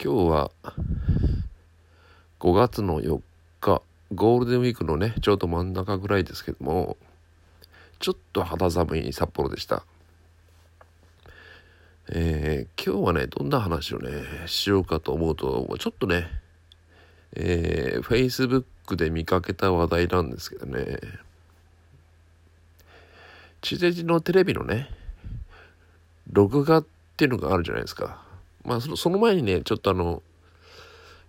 今日は5月の4日ゴールデンウィークのねちょうど真ん中ぐらいですけどもちょっと肌寒い札幌でした。えー、今日はねどんな話をねしようかと思うとちょっとねえー、Facebook で見かけた話題なんですけどね。地デジのテレビのね録画っていうのがあるじゃないですか。まあその前にね、ちょっとあの、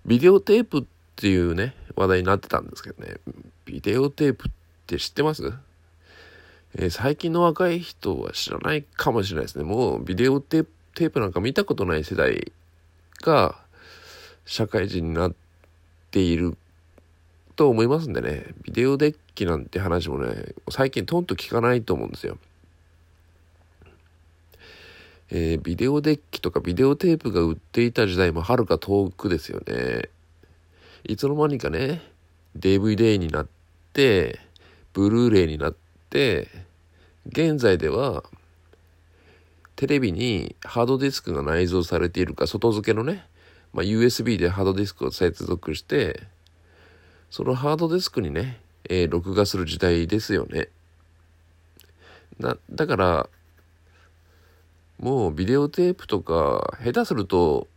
ビデオテープっていうね、話題になってたんですけどね、ビデオテープって知ってます？えー、最近の若い人は知らないかもしれないですね。もうビデオテープなんか見たことない世代が社会人になっていると思いますんでね、ビデオデッキなんて話もね、最近トンと聞かないと思うんですよ。えー、ビデオデッキとかビデオテープが売っていた時代もはるか遠くですよね。いつの間にかね、DVD になって、ブルーレイになって、現在では、テレビにハードディスクが内蔵されているか、外付けのね、まあ、USB でハードディスクを接続して、そのハードディスクにね、えー、録画する時代ですよね。な、だから、もうビデオテープとか、下手すると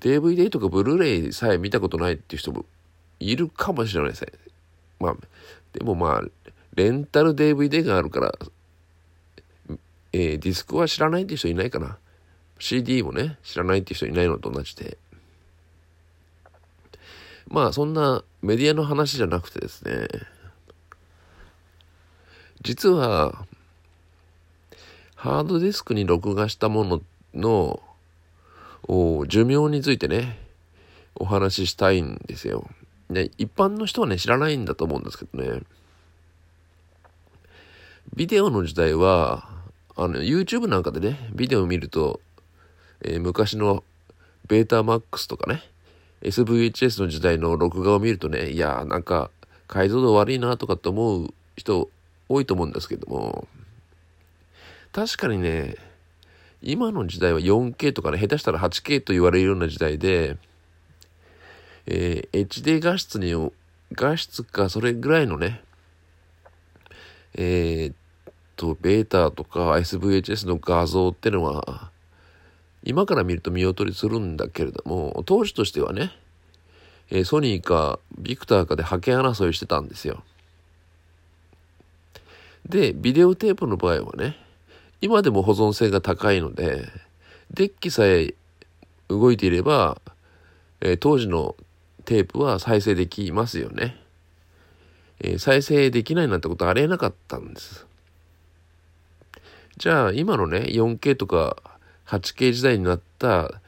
DVD とかブルーレイさえ見たことないっていう人もいるかもしれないですね。まあ、でもまあ、レンタル DVD があるから、えー、ディスクは知らないっていう人いないかな。CD もね、知らないっていう人いないのと同じで。まあ、そんなメディアの話じゃなくてですね、実は、ハードディスクに録画したものの寿命についてね、お話ししたいんですよ。ね、一般の人はね、知らないんだと思うんですけどね。ビデオの時代は、あの、YouTube なんかでね、ビデオを見ると、えー、昔のベータマックスとかね、SVHS の時代の録画を見るとね、いやーなんか解像度悪いなとかって思う人多いと思うんですけども、確かにね、今の時代は 4K とかね、下手したら 8K と言われるような時代で、えー、HD 画質に、画質かそれぐらいのね、えー、っと、ベータとか SVHS の画像ってのは、今から見ると見劣りするんだけれども、当時としてはね、えー、ソニーかビクターかで覇権争いしてたんですよ。で、ビデオテープの場合はね、今でも保存性が高いので、デッキさえ動いていれば、えー、当時のテープは再生できますよね。えー、再生できないなんてことありえなかったんです。じゃあ今のね 4K とか 8K 時代になった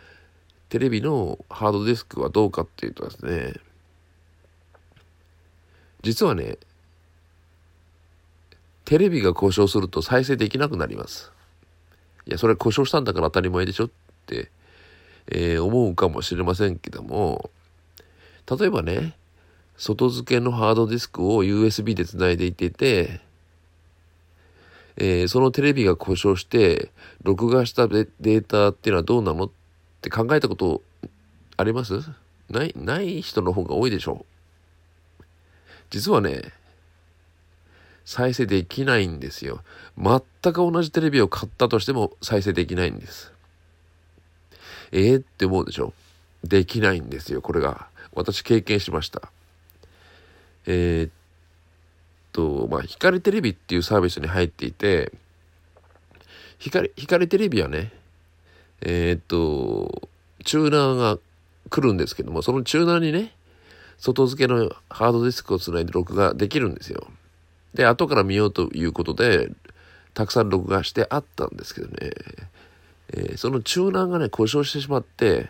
テレビのハードディスクはどうかっていうとですね実はねテレビが故障すると再生できなくなります。いや、それ故障したんだから当たり前でしょって、えー、思うかもしれませんけども、例えばね、外付けのハードディスクを USB で繋いでいてて、えー、そのテレビが故障して、録画したデータっていうのはどうなのって考えたことあります？ない、ない人の方が多いでしょう。実はね、再生できないんですよ。全く同じテレビを買ったとしても再生できないんです。えー、って思うでしょ？できないんですよ、これが。私経験しました。えー、っと、まあ、光テレビっていうサービスに入っていて、光、光テレビはね、えー、っと、チューナーが来るんですけども、そのチューナーにね、外付けのハードディスクをつないで録画できるんですよ。で、後から見ようということで、たくさん録画してあったんですけどね、えー、そのチューナーがね、故障してしまって、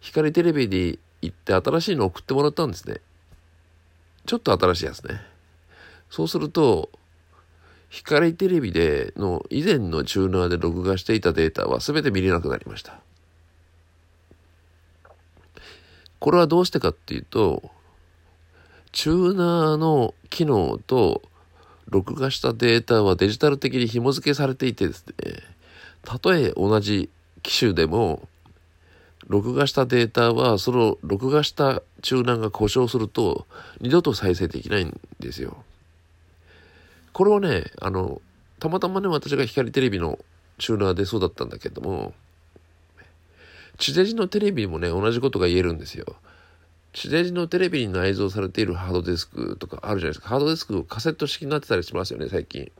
光テレビに行って新しいのを送ってもらったんですね。ちょっと新しいやつね。そうすると、光テレビでの以前のチューナーで録画していたデータは全て見れなくなりました。これはどうしてかっていうと、チューナーの機能と録画したデータはデジタル的に紐付けされていてですね、たとえ同じ機種でも、録画したデータは、その録画したチューナーが故障すると、二度と再生できないんですよ。これはね、あの、たまたまね、私が光テレビのチューナーでそうだったんだけども、地デジのテレビもね、同じことが言えるんですよ。地デジのテレビに内蔵されているハードディスクとかあるじゃないですか。ハードディスクカセット式になってたりしますよね、最近。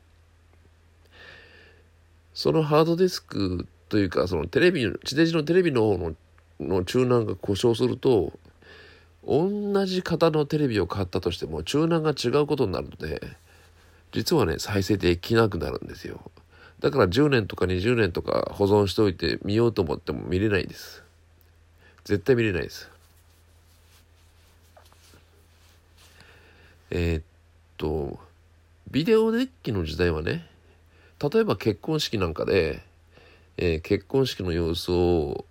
そのハードディスクというか、そのテレビ、地デジのテレビの方ののチューナーが故障すると、同じ型のテレビを買ったとしても、チューナーが違うことになるので、実はね、再生できなくなるんですよ。だから10年とか20年とか保存しておいて見ようと思っても見れないです。絶対見れないです。えー、っと、ビデオデッキの時代はね、例えば結婚式なんかで、えー、結婚式の様子を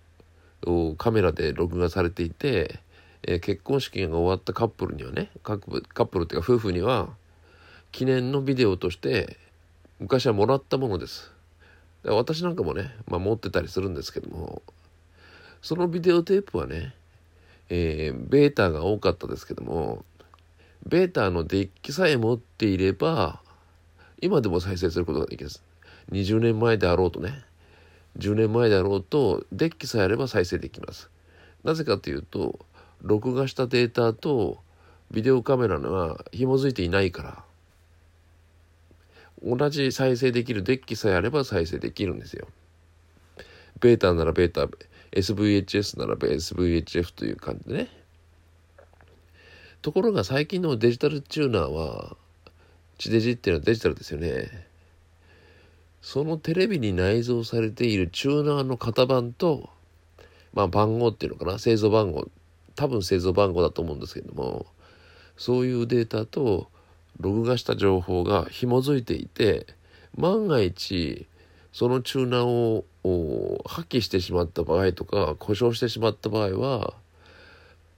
カメラで録画されていて、えー、結婚式が終わったカップルにはねカップルっていうか夫婦には記念のビデオとして昔はもらったものです。私なんかもね、まあ、持ってたりするんですけどもそのビデオテープはね、えー、ベータが多かったですけどもベータのデッキさえ持っていれば今でも再生することができます。20年前であろうとね10年前であろうとデッキさえあれば再生できます。なぜかというと録画したデータとビデオカメラが紐づいていないから同じ再生できるデッキさえあれば再生できるんですよ。ベータならベータ、SVHS なら SVHF という感じでね。ところが最近のデジタルチューナーは、地デジっていうのはデジタルですよね。そのテレビに内蔵されているチューナーの型番と、まあ番号っていうのかな、製造番号、多分製造番号だと思うんですけども、そういうデータと録画した情報が紐づいていて万が一そのチューナーを破棄してしまった場合とか故障してしまった場合は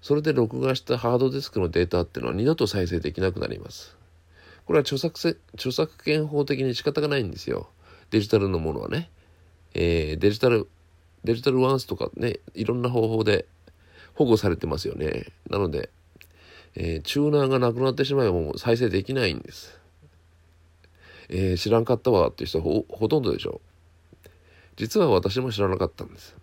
それで録画したハードディスクのデータっていうのは二度と再生できなくなります。これは著作著作権法的に仕方がないんですよ。デジタルのものはね。えー、デジタル、デジタルワンスとかね、いろんな方法で保護されてますよね。なので、えー、チューナーがなくなってしまえばもう再生できないんです。えー、知らんかったわっていう人ほほとんどでしょう。実は私も知らなかったんです。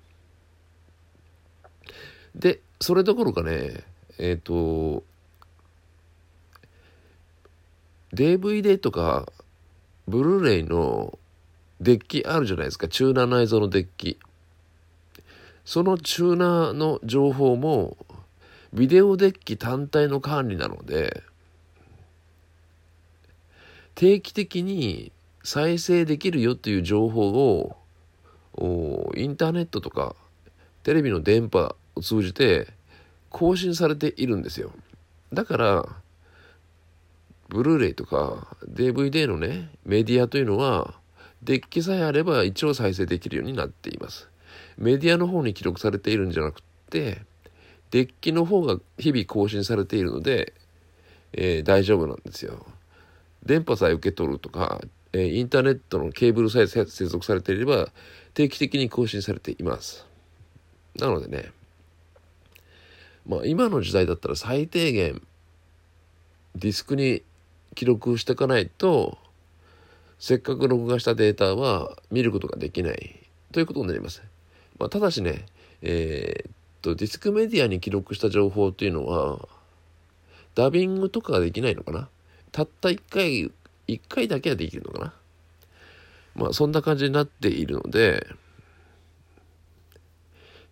で、それどころかね、えっ、ー、と、DVD とか、ブルーレイのデッキあるじゃないですか。チューナー内蔵のデッキ。そのチューナーの情報もビデオデッキ単体の管理なので、定期的に再生できるよっていう情報を、インターネットとかテレビの電波を通じて更新されているんですよ。だから、ブルーレイとか DVD のね、メディアというのは、デッキさえあれば一応再生できるようになっています。メディアの方に記録されているんじゃなくて、デッキの方が日々更新されているので、えー、大丈夫なんですよ。電波さえ受け取るとか、えー、インターネットのケーブルさえ接続されていれば定期的に更新されています。なのでね、まあ今の時代だったら最低限ディスクに記録していかないとせっかく録画したデータは見ることができない。ということになります。まあ、ただしね、えー、と、ディスクメディアに記録した情報っていうのは、ダビングとかができないのかな。たった一回、一回だけはできるのかな。まあ、そんな感じになっているので、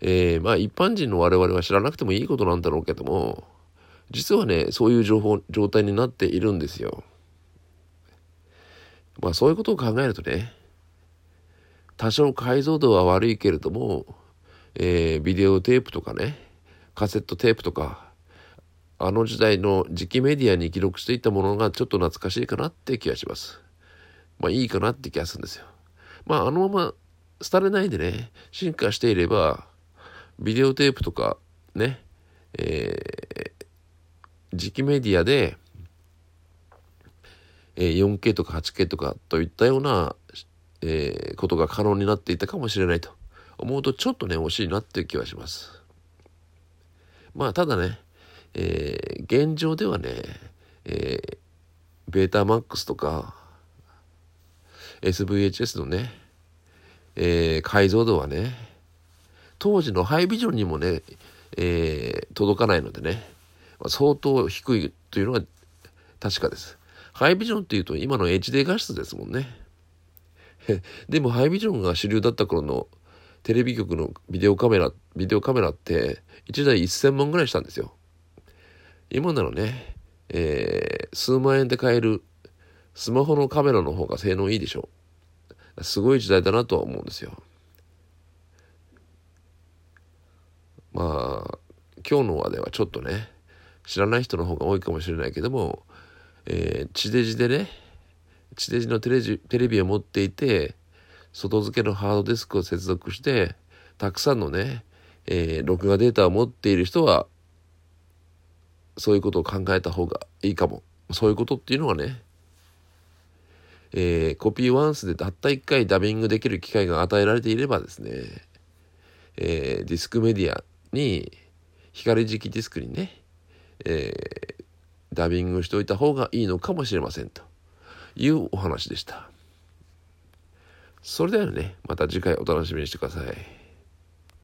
えー、まあ、一般人の我々は知らなくてもいいことなんだろうけども、実はね、そういう情報、状態になっているんですよ。まあ、そういうことを考えるとね、多少解像度は悪いけれども、えー、ビデオテープとかね、カセットテープとか、あの時代の磁気メディアに記録していたものがちょっと懐かしいかなって気がします。まあいいかなって気がするんですよ。まああのまま廃れないでね、進化していれば、ビデオテープとかね、えー、磁気メディアで、えー、4K とか 8K とかといったような、えー、ことが可能になっていたかもしれないと。思うとちょっとね惜しいなっていう気はします。まあただね、えー、現状ではね、えー、ベータマックスとか SVHS のね、えー、解像度はね当時のハイビジョンにもね、えー、届かないのでね、まあ、相当低いというのは確かです。ハイビジョンっていうと今の HD 画質ですもんね。でもハイビジョンが主流だった頃のテレビ局のビデオカメラ、ビデオカメラって1台1000万ぐらいしたんですよ。今ならね、えー、数万円で買えるスマホのカメラの方が性能いいでしょう。すごい時代だなとは思うんですよ。まあ、今日の話ではちょっとね、知らない人の方が多いかもしれないけども、えー、地デジでね、地デジのテレジテレビを持っていて、外付けのハードディスクを接続して、たくさんのね、えー、録画データを持っている人は、そういうことを考えた方がいいかも。そういうことっていうのはね、えー、コピーワンスでたった1回ダビングできる機会が与えられていればですね、えー、ディスクメディアに光磁気ディスクにね、えー、ダビングしておいた方がいいのかもしれませんというお話でした。それではね、また次回お楽しみにしてください。